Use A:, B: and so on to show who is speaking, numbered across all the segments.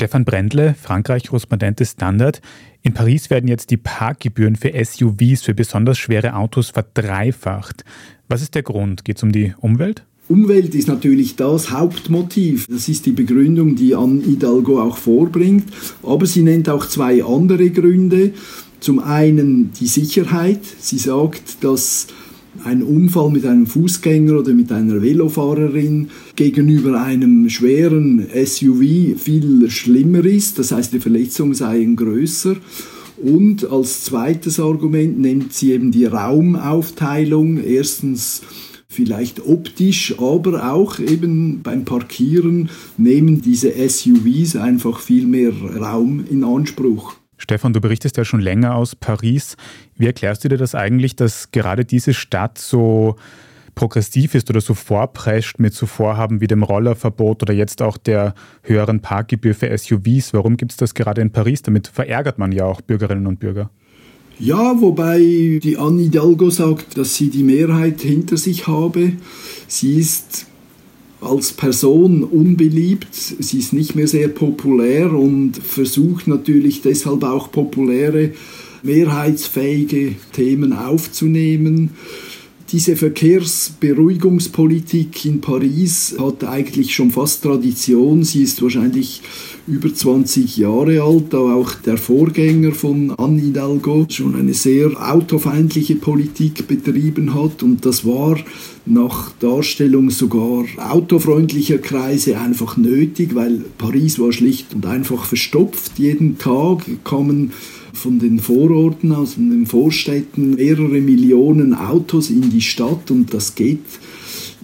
A: Stefan Brendle, Frankreich-Korrespondent des Standard. In Paris werden jetzt die Parkgebühren für SUVs, für besonders schwere Autos, verdreifacht. Was ist der Grund? Geht es um die Umwelt?
B: Umwelt ist natürlich das Hauptmotiv. Das ist die Begründung, die Anne Hidalgo auch vorbringt. Aber sie nennt auch zwei andere Gründe. Zum einen die Sicherheit. Sie sagt, dass ein Unfall mit einem Fußgänger oder mit einer Velofahrerin gegenüber einem schweren SUV viel schlimmer ist. Das heißt, die Verletzungen seien größer. Und als zweites Argument nennt sie eben die Raumaufteilung. Erstens vielleicht optisch, aber auch eben beim Parkieren nehmen diese SUVs einfach viel mehr Raum in Anspruch.
A: Stefan, du berichtest ja schon länger aus Paris. Wie erklärst du dir das eigentlich, dass gerade diese Stadt so progressiv ist oder so vorprescht mit so Vorhaben wie dem Rollerverbot oder jetzt auch der höheren Parkgebühr für SUVs? Warum gibt es das gerade in Paris? Damit verärgert man ja auch Bürgerinnen und Bürger.
B: Ja, wobei die Anne Hidalgo sagt, dass sie die Mehrheit hinter sich habe. Sie ist als Person unbeliebt, sie ist nicht mehr sehr populär und versucht natürlich deshalb auch populäre, mehrheitsfähige Themen aufzunehmen. Diese Verkehrsberuhigungspolitik in Paris hat eigentlich schon fast Tradition. Sie ist wahrscheinlich über 20 Jahre alt, da auch der Vorgänger von Anne Hidalgo schon eine sehr autofeindliche Politik betrieben hat und das war nach Darstellung sogar autofreundlicher Kreise einfach nötig, weil Paris war schlicht und einfach verstopft. Jeden Tag kommen von den Vororten, aus den Vorstädten mehrere Millionen Autos in die Stadt und das geht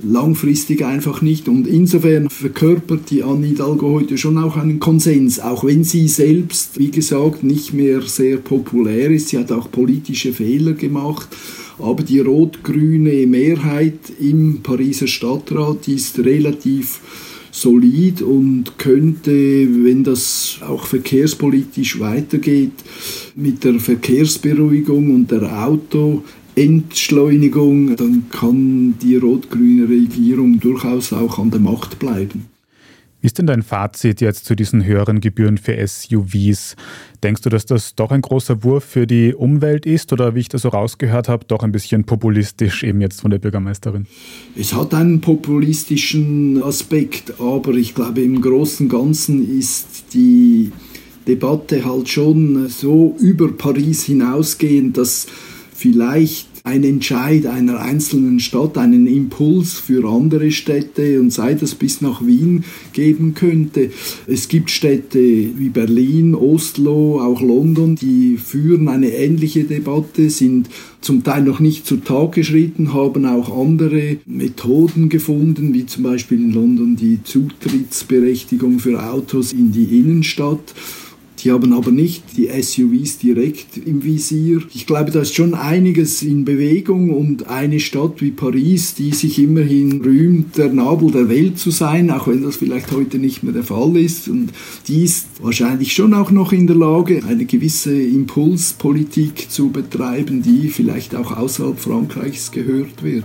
B: langfristig einfach nicht. Und insofern verkörpert die Anne Hidalgo heute schon auch einen Konsens, auch wenn sie selbst, wie gesagt, nicht mehr sehr populär ist. Sie hat auch politische Fehler gemacht. Aber die rot-grüne Mehrheit im Pariser Stadtrat ist relativ solid und könnte, wenn das auch verkehrspolitisch weitergeht, mit der Verkehrsberuhigung und der Autoentschleunigung, dann kann die rot-grüne Regierung durchaus auch an der Macht bleiben.
A: Ist denn dein Fazit jetzt zu diesen höheren Gebühren für SUVs? Denkst du, dass das doch ein großer Wurf für die Umwelt ist oder wie ich das so rausgehört habe, doch ein bisschen populistisch eben jetzt von der Bürgermeisterin?
B: Es hat einen populistischen Aspekt, aber ich glaube im Großen und Ganzen ist die Debatte halt schon so über Paris hinausgehend, dass vielleicht ein Entscheid einer einzelnen Stadt einen Impuls für andere Städte und sei das bis nach Wien geben könnte. Es gibt Städte wie Berlin, Oslo, auch London, die führen eine ähnliche Debatte, sind zum Teil noch nicht zu Tag geschritten, haben auch andere Methoden gefunden, wie zum Beispiel in London die Zutrittsberechtigung für Autos in die Innenstadt. Die haben aber nicht die SUVs direkt im Visier. Ich glaube, da ist schon einiges in Bewegung und eine Stadt wie Paris, die sich immerhin rühmt, der Nabel der Welt zu sein, auch wenn das vielleicht heute nicht mehr der Fall ist. Und die ist wahrscheinlich schon auch noch in der Lage, eine gewisse Impulspolitik zu betreiben, die vielleicht auch außerhalb Frankreichs gehört wird.